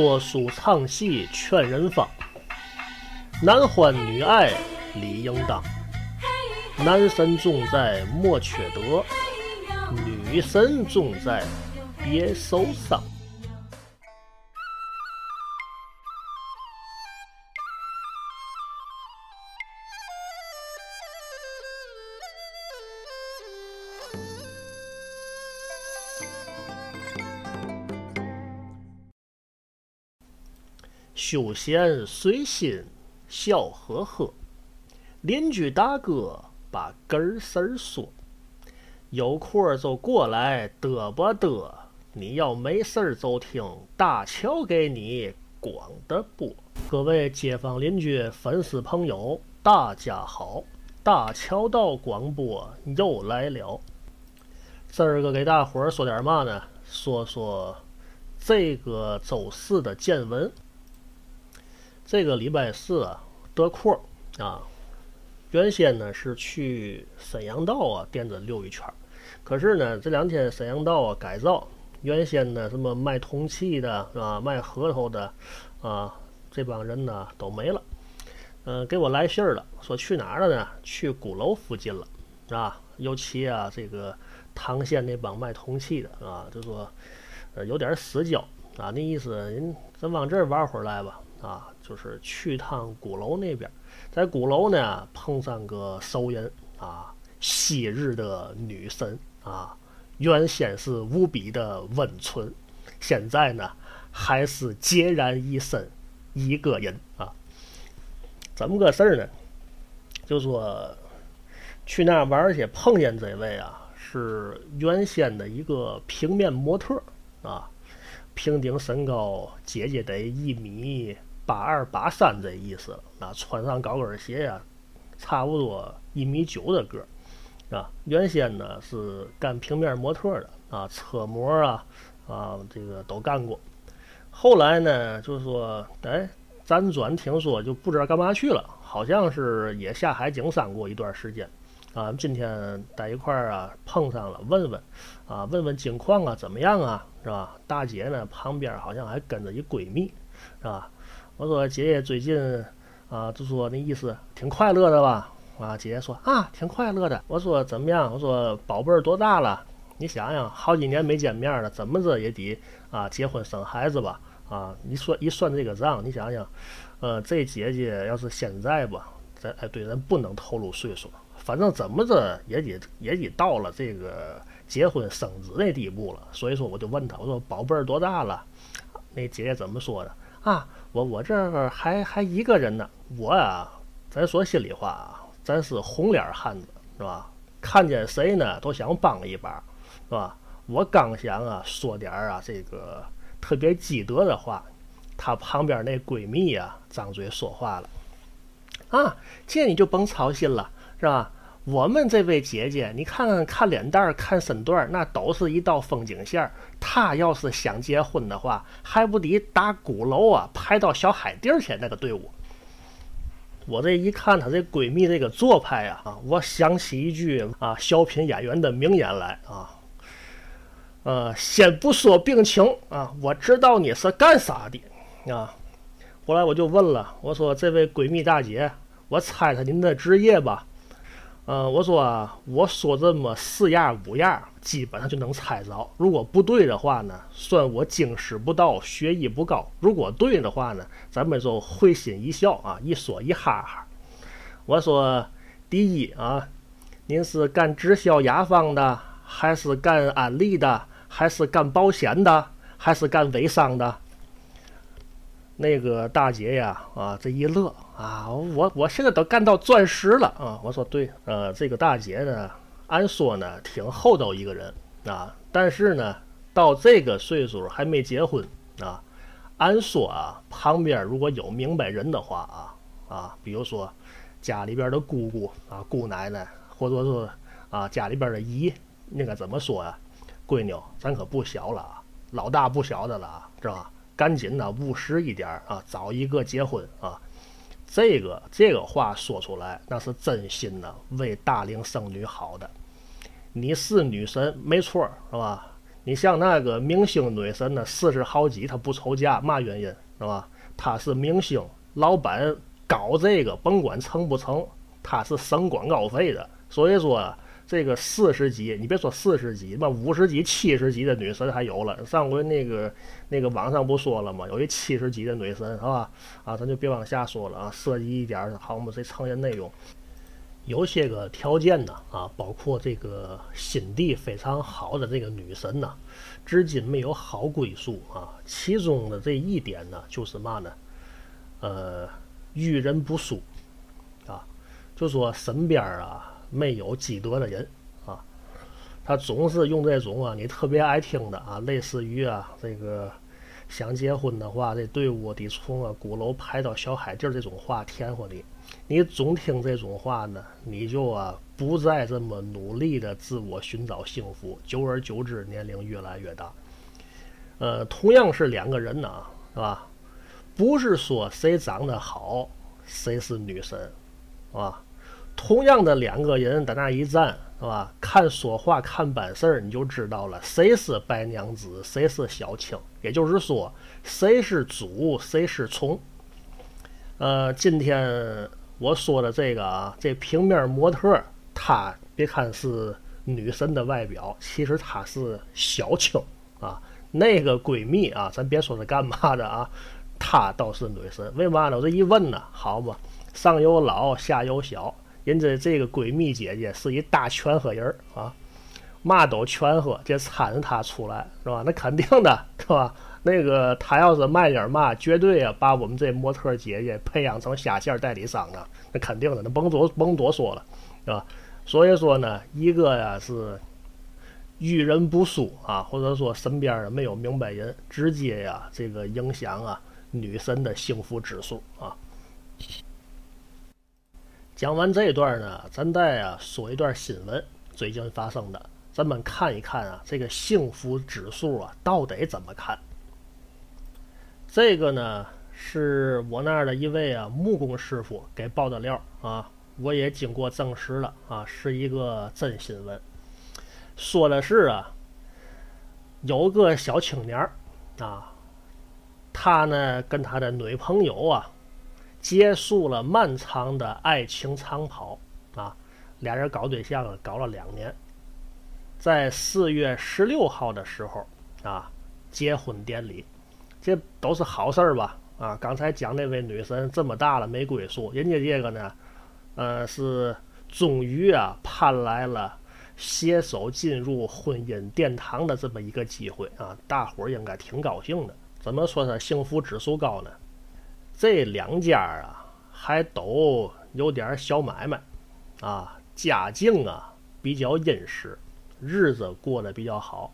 说书唱戏劝人方，男欢女爱理应当。男神重在莫缺德，女神重在别受伤。休闲随心笑呵呵，邻居大哥把根儿事儿说，有空儿就过来嘚吧嘚，你要没事儿就听大乔给你广的播。各位街坊邻居、粉丝朋友，大家好，大乔道广播又来了。今儿个给大伙儿说点嘛呢？说说这个周四的见闻。这个礼拜四啊，得空啊，原先呢是去沈阳道啊店子溜一圈，可是呢这两天沈阳道啊改造，原先呢什么卖铜器的是吧，卖核桃的啊，这帮人呢都没了，嗯，给我来信儿了，说去哪儿了呢？去鼓楼附近了，是吧？尤其啊这个唐县那帮卖铜器的啊，就说呃有点死焦啊，那意思人咱往这儿玩会儿来吧。啊，就是去趟鼓楼那边，在鼓楼呢碰上个熟人啊，昔日的女神啊，原先是无比的温存，现在呢还是孑然一身一个人啊。怎么个事儿呢？就说去那玩去，碰见这位啊，是原先的一个平面模特啊，平顶身高，姐姐得一米。八二八三这意思啊，穿上高跟鞋呀，差不多一米九的个儿啊。原先呢是干平面模特的啊，车模啊啊，这个都干过。后来呢，就是说，哎，辗转听说就不知道干嘛去了，好像是也下海经商过一段时间啊。今天在一块儿啊碰上了，问问啊，问问近况啊，怎么样啊，是吧？大姐呢旁边好像还跟着一闺蜜，是吧？我说姐姐最近啊，就说那意思挺快乐的吧？啊，姐姐说啊，挺快乐的。我说怎么样？我说宝贝儿多大了？你想想，好几年没见面了，怎么着也得啊结婚生孩子吧？啊，你说一算这个账，你想想，呃，这姐姐要是现在吧，咱哎对，咱不能透露岁数，反正怎么着也得也得到了这个结婚生子那地步了。所以说，我就问她，我说宝贝儿多大了？那姐姐怎么说的？啊，我我这儿还还一个人呢。我啊，咱说心里话啊，咱是红脸汉子，是吧？看见谁呢都想帮一把，是吧？我刚想啊说点啊这个特别积德的话，她旁边那闺蜜呀张嘴说话了，啊，这你就甭操心了，是吧？我们这位姐姐，你看看看脸蛋儿、看身段儿，那都是一道风景线儿。她要是想结婚的话，还不得打鼓楼啊，排到小海地儿去那个队伍。我这一看她这闺蜜这个做派呀，啊，我想起一句啊小品演员的名言来啊，呃，先不说病情啊，我知道你是干啥的啊。后来我就问了，我说这位闺蜜大姐，我猜猜您的职业吧。呃，我说，我说这么四样五样，基本上就能猜着。如果不对的话呢，算我经师不到，学艺不高；如果对的话呢，咱们就会心一笑啊，一说一哈哈。我说，第一啊，您是干直销雅芳的，还是干安利的，还是干保险的，还是干微商的？那个大姐呀，啊，这一乐啊，我我现在都干到钻石了啊！我说对，呃，这个大姐呢，按说呢挺厚道一个人啊，但是呢，到这个岁数还没结婚啊。按说啊，旁边如果有明白人的话啊啊，比如说家里边的姑姑啊、姑奶奶，或者说啊家里边的姨，那个怎么说呀？闺女，咱可不小了啊，老大不小的了，知道吧？赶紧的，务实一点啊，找一个结婚啊。这个这个话说出来，那是真心的，为大龄剩女好的。你是女神，没错，是吧？你像那个明星女神呢，四十好几，她不愁嫁，嘛原因是吧？她是明星，老板搞这个，甭管成不成，她是省广告费的。所以说，这个四十级，你别说四十级，嘛五十级、七十级的女神还有了。上回那个那个网上不说了吗？有一七十级的女神，是吧？啊，咱就别往下说了啊，涉及一点好我们，这成人内容。有些个条件呢，啊，包括这个心地非常好的这个女神呢，至今没有好归宿啊。其中的这一点呢，就是嘛呢，呃，遇人不淑啊，就说身边啊没有积德的人啊，他总是用这种啊你特别爱听的啊，类似于啊这个想结婚的话，这队伍得从啊鼓楼排到小海地这种话甜乎你。你总听这种话呢，你就啊不再这么努力的自我寻找幸福，久而久之，年龄越来越大。呃，同样是两个人呢，是吧？不是说谁长得好，谁是女神，啊？同样的两个人在那一站，是吧？看说话，看办事儿，你就知道了，谁是白娘子，谁是小青。也就是说，谁是主，谁是从。呃，今天。我说的这个啊，这平面模特，她别看是女神的外表，其实她是小青啊。那个闺蜜啊，咱别说是干嘛的啊，她倒是女神。为嘛呢？我这一问呢，好嘛，上有老下有小，人家这个闺蜜姐姐是一大全和人啊，嘛都全和，这搀着她出来是吧？那肯定的是吧？那个她要是卖点嘛，绝对啊把我们这模特姐姐培养成下线代理商啊，那肯定的，那甭多甭多说了，是吧？所以说呢，一个呀是遇人不淑啊，或者说身边啊没有明白人，直接呀这个影响啊女神的幸福指数啊。讲完这一段呢，咱再啊说一段新闻，最近发生的，咱们看一看啊这个幸福指数啊到底怎么看。这个呢，是我那儿的一位啊木工师傅给爆的料啊，我也经过证实了啊，是一个真新闻。说的是啊，有个小青年儿啊，他呢跟他的女朋友啊，结束了漫长的爱情长跑啊，俩人搞对象了，搞了两年，在四月十六号的时候啊，结婚典礼。这都是好事儿吧？啊，刚才讲那位女神这么大了没归宿，人家这个呢，呃，是终于啊盼来了携手进入婚姻殿堂的这么一个机会啊，大伙儿应该挺高兴的。怎么说呢幸福指数高呢？这两家啊还都有点小买卖啊，家境啊比较殷实，日子过得比较好。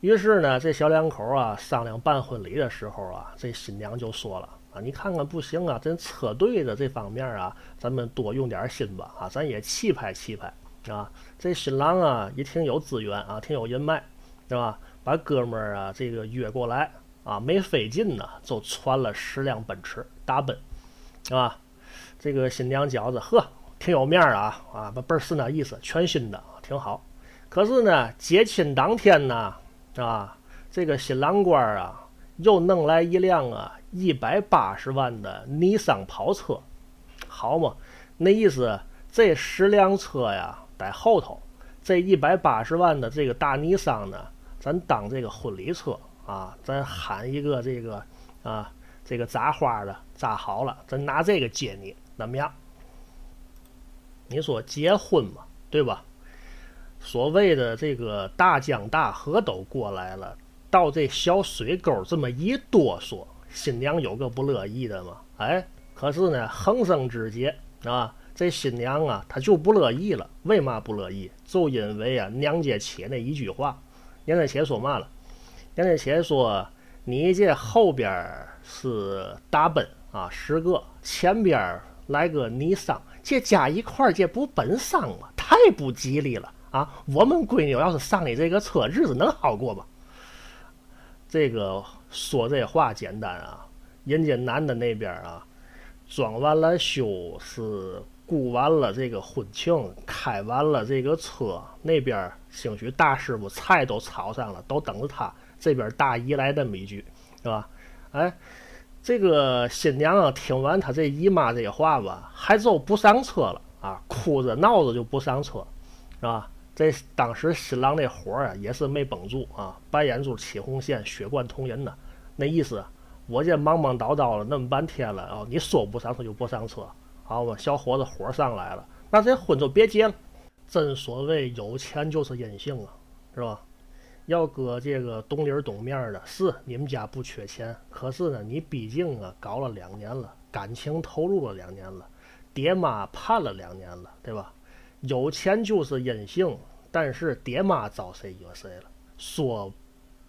于是呢，这小两口啊商量办婚礼的时候啊，这新娘就说了啊：“你看看不行啊，咱车队的这方面啊，咱们多用点心吧啊，咱也气派气派啊。这新郎啊也挺有资源啊，挺有人脉，是吧？把哥们啊这个约过来啊，没费劲呢，就传了十辆奔驰大奔，是吧？这个新娘觉着呵，挺有面儿啊啊，倍儿是那意思，全新的，挺好。可是呢，接亲当天呢。”啊，这个新郎官啊，又弄来一辆啊一百八十万的尼桑跑车，好嘛？那意思，这十辆车呀在后头，这一百八十万的这个大尼桑呢，咱当这个婚礼车啊，咱喊一个这个啊，这个扎花的扎好了，咱拿这个接你，怎么样？你说结婚嘛，对吧？所谓的这个大江大河都过来了，到这小水沟这么一哆嗦，新娘有个不乐意的吗？哎，可是呢，横生枝节啊，这新娘啊，她就不乐意了。为嘛不乐意？就因为啊，娘家且那一句话，娘家且说嘛了？娘家且说，你这后边是大奔啊，十个，前边来个尼桑，这加一块儿这不奔丧吗？太不吉利了。啊，我们闺女要是上你这个车，日子能好过吗？这个说这话简单啊，人家男的那边啊，装完了修是顾完了这个婚庆，开完了这个车，那边兴许大师傅菜都炒上了，都等着他。这边大姨来这么一句，是吧？哎，这个新娘啊，听完他这姨妈这话吧，还就不上车了啊，哭着闹着就不上车，是吧？这当时新郎那火啊，也是没绷住啊，白眼珠起红线，血贯瞳仁呐。那意思，我这忙忙叨叨了那么半天了啊，你说不上车就不上车。好吧，小伙子火上来了，那这婚就别结了。真所谓有钱就是任性啊，是吧？要搁这个懂理懂面的，是你们家不缺钱，可是呢，你毕竟啊搞了两年了，感情投入了两年了，爹妈盼了两年了，对吧？有钱就是任性，但是爹妈招谁惹谁了？说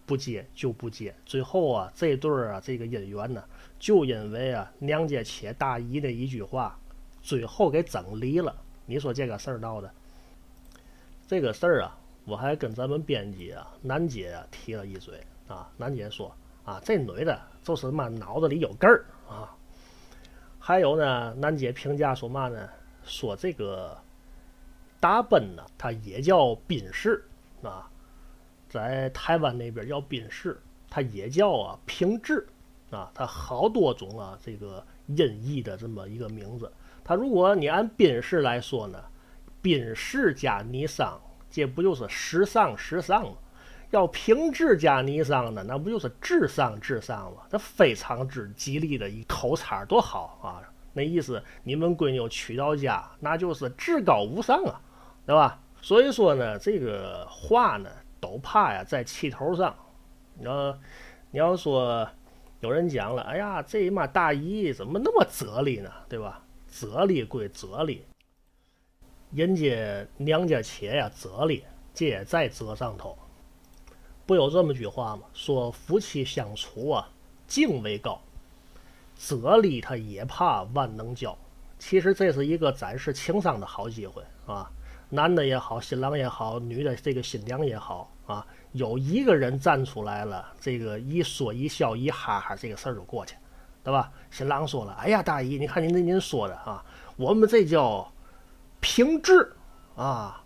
不结就不结，最后啊，这对儿啊，这个姻缘呢，就因为啊娘家且大姨的一句话。最后给整离了，你说这个事儿闹的，这个事儿啊，我还跟咱们编辑啊楠姐啊提了一嘴啊，楠姐说啊，这女的就是妈脑子里有根儿啊。还有呢，楠姐评价说嘛呢？说这个大奔呢，它也叫宾士啊，在台湾那边叫宾士，它也叫啊平治啊，它好多种啊这个音译的这么一个名字。它如果你按宾士来说呢，宾士加尼桑，这不就是时尚时尚吗？要平治加尼桑呢，那不就是智商智商吗？这非常之吉利的一口差，多好啊！那意思，你们闺女娶到家，那就是至高无上啊，对吧？所以说呢，这个话呢，都怕呀，在气头上。你要你要说有人讲了，哎呀，这妈大姨怎么那么哲理呢？对吧？哲理归哲理，人家娘家且呀，哲理这也在哲上头。不有这么句话吗？说夫妻相处啊，敬为高，哲理他也怕万能教。其实这是一个展示情商的好机会啊！男的也好，新郎也好，女的这个新娘也好啊，有一个人站出来了，这个一说一笑一哈哈，这个事儿就过去。对吧？新郎说了：“哎呀，大姨，你看您这您说的啊，我们这叫平治啊，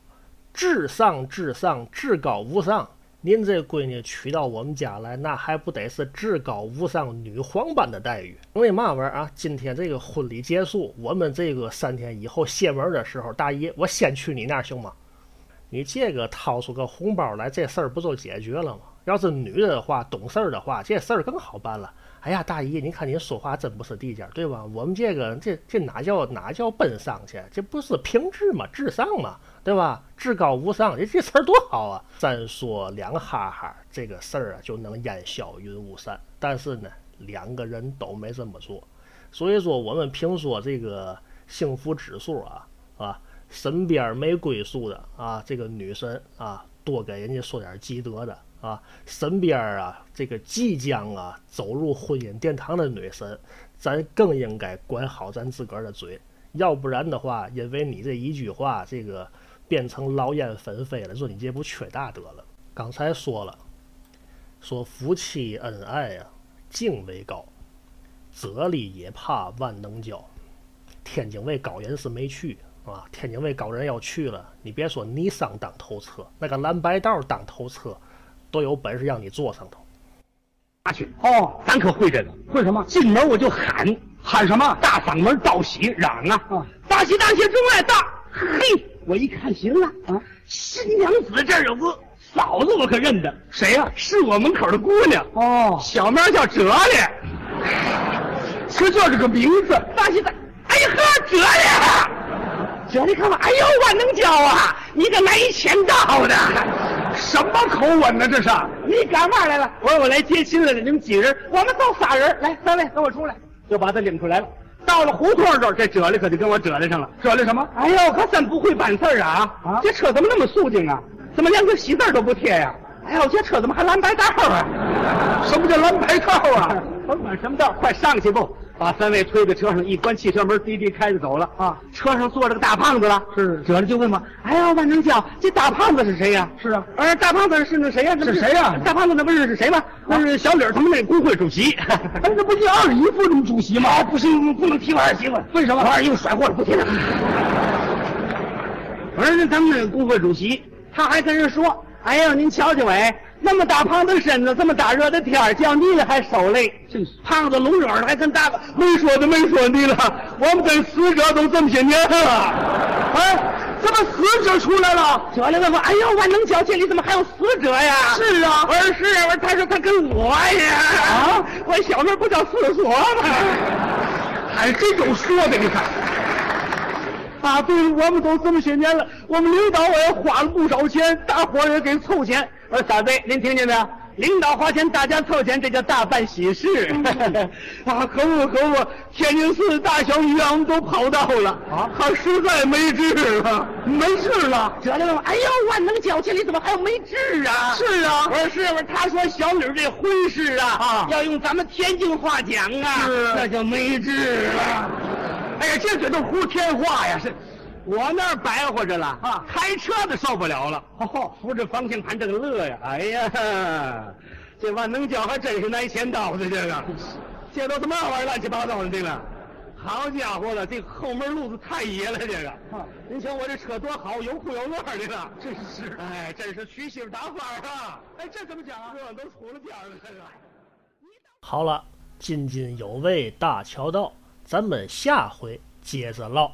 至上至上，至高无上。您这闺女娶到我们家来，那还不得是至高无上女皇般的待遇？为嘛玩意儿啊？今天这个婚礼结束，我们这个三天以后谢门的时候，大姨，我先去你那行吗？你这个掏出个红包来，这事儿不就解决了吗？要是女的话，懂事儿的话，这事儿更好办了。”哎呀，大姨，您看您说话真不是地界，对吧？我们这个这这哪叫哪叫奔丧去？这不是平治吗？至上吗？对吧？至高无上，这这词儿多好啊！三说两哈哈，这个事儿啊就能烟消云雾散。但是呢，两个人都没这么做，所以说我们评说这个幸福指数啊啊，身边没归宿的啊，这个女神啊，多给人家说点积德的。啊，身边啊，这个即将啊走入婚姻殿堂的女神，咱更应该管好咱自个儿的嘴，要不然的话，因为你这一句话，这个变成劳燕分飞了，说你这不缺大德了。刚才说了，说夫妻恩爱呀，敬为高，哲理也怕万能教。天津卫高人是没去啊，天津卫高人要去了，你别说尼桑当头车，那个蓝白道当头车。都有本事让你坐上头，拿去哦！咱可会这个，会什么？进门我就喊喊什么？大嗓门道喜嚷啊！啊大喜大喜，中外大！嘿，我一看行了啊！新娘子这儿有个嫂子，我可认得，谁呀？是我门口的姑娘哦，小名叫哲理，就叫这个名字。大喜大，哎呀呵，哲理！哲理看吧，哎呦，万能教啊！你个没钱道的。什么口吻呢？这是你干嘛来了？我说我来接亲来了。你们几人？我们都仨人。来，三位跟我出来，就把他领出来了。到了胡同这儿，这折里可就跟我折里上了。折里什么？哎呦，可真不会办事啊！啊，这车怎么那么肃静啊？怎么连个喜字都不贴呀？哎呦，这车怎么还蓝白道啊？什么叫蓝白道啊？甭管什么道，快上去不？把三位推在车上，一关汽车门，滴滴开着走了啊！车上坐着个大胖子了，是。哲理就问我：“哎呀，万能教，这大胖子是谁呀？”是啊。呃，大胖子是那谁呀？是谁呀？大胖子那不是是谁吗？那是小李他们那工会主席。哎，那不就二姨夫这么主席吗？不行，不能提我二媳妇。为什么？我二姨夫甩货了，不提了。而且他们那个工会主席，他还跟人说：“哎呀，您瞧瞧哎，那么大胖子身子，这么大热的天儿叫你了还受累。真是胖子聋耳的还跟大哥，没说的没说你了，我们跟死者都这么些年了，哎，怎么死者出来了？这里问我，哎呦，万能脚，这里怎么还有死者呀？是啊我说是啊，我说他说他跟我呀，啊我小名不叫四所吗？还真有说的，你看。啊，对，我们都这么些年了，我们领导我也花了不少钱，大伙儿也给凑钱。我说三位，您听见没有？领导花钱，大家凑钱，这叫大办喜事。啊，可恶可恶，天津市大小医院我们都跑到了啊他实在没治了，没治了。这里头，哎呦，万能脚，气里怎么还有没治啊？是啊我说是，我说他说小女这婚事啊，啊要用咱们天津话讲啊，是那叫没治了。哎呀，这嘴都胡天话呀！是，我那儿白活着了啊开车的受不了了，哦，扶着方向盘这个乐呀！哎呀，这万能胶还真是挨钱刀的，这个，这都他妈玩意儿乱七八糟的这个。好家伙了，这后门路子太野了，这个。啊您瞧我这车多好，有哭有乐的了，真是，哎，真是娶媳妇打法儿啊！哎，这怎么讲啊？这都出了边儿了，这个。好了，津津有味大桥道，咱们下回接着唠。